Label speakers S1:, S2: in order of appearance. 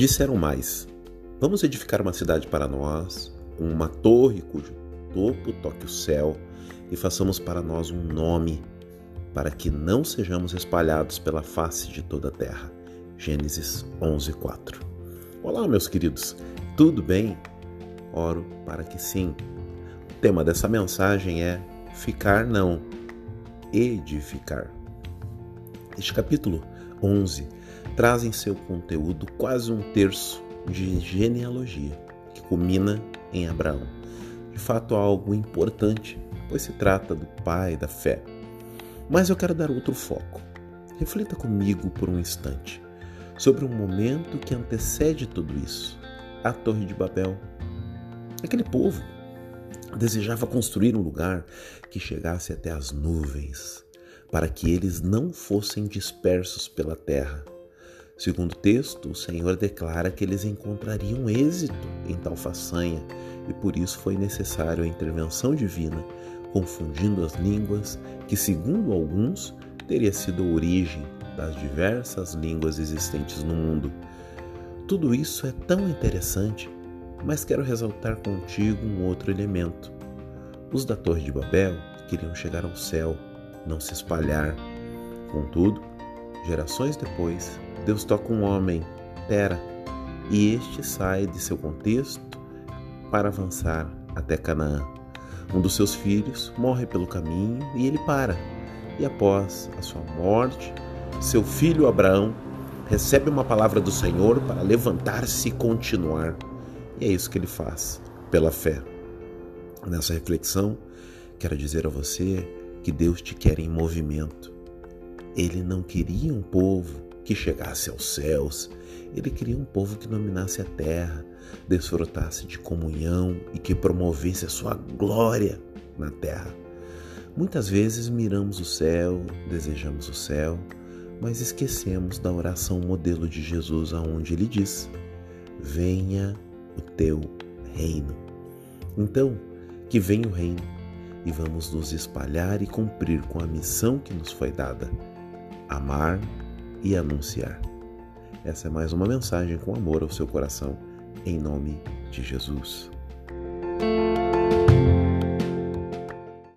S1: Disseram mais: Vamos edificar uma cidade para nós, uma torre cujo topo toque o céu, e façamos para nós um nome, para que não sejamos espalhados pela face de toda a terra. Gênesis 11:4. Olá, meus queridos. Tudo bem? Oro para que sim. O tema dessa mensagem é ficar não, edificar. Este capítulo 11 traz em seu conteúdo quase um terço de genealogia, que culmina em Abraão. De fato, algo importante, pois se trata do pai da fé. Mas eu quero dar outro foco. Reflita comigo por um instante sobre um momento que antecede tudo isso a Torre de Babel. Aquele povo desejava construir um lugar que chegasse até as nuvens, para que eles não fossem dispersos pela terra. Segundo o texto, o Senhor declara que eles encontrariam êxito em tal façanha e por isso foi necessário a intervenção divina, confundindo as línguas, que, segundo alguns, teria sido a origem das diversas línguas existentes no mundo. Tudo isso é tão interessante, mas quero ressaltar contigo um outro elemento. Os da Torre de Babel queriam chegar ao céu, não se espalhar. Contudo, gerações depois, Deus toca um homem, Tera, e este sai de seu contexto para avançar até Canaã. Um dos seus filhos morre pelo caminho e ele para. E após a sua morte, seu filho Abraão recebe uma palavra do Senhor para levantar-se e continuar. E é isso que ele faz, pela fé. Nessa reflexão, quero dizer a você que Deus te quer em movimento. Ele não queria um povo que chegasse aos céus, ele queria um povo que dominasse a terra, desfrutasse de comunhão e que promovesse a sua glória na terra. Muitas vezes miramos o céu, desejamos o céu, mas esquecemos da oração modelo de Jesus, aonde ele diz: Venha o teu reino. Então, que venha o reino e vamos nos espalhar e cumprir com a missão que nos foi dada: amar e anunciar. Essa é mais uma mensagem com amor ao seu coração, em nome de Jesus.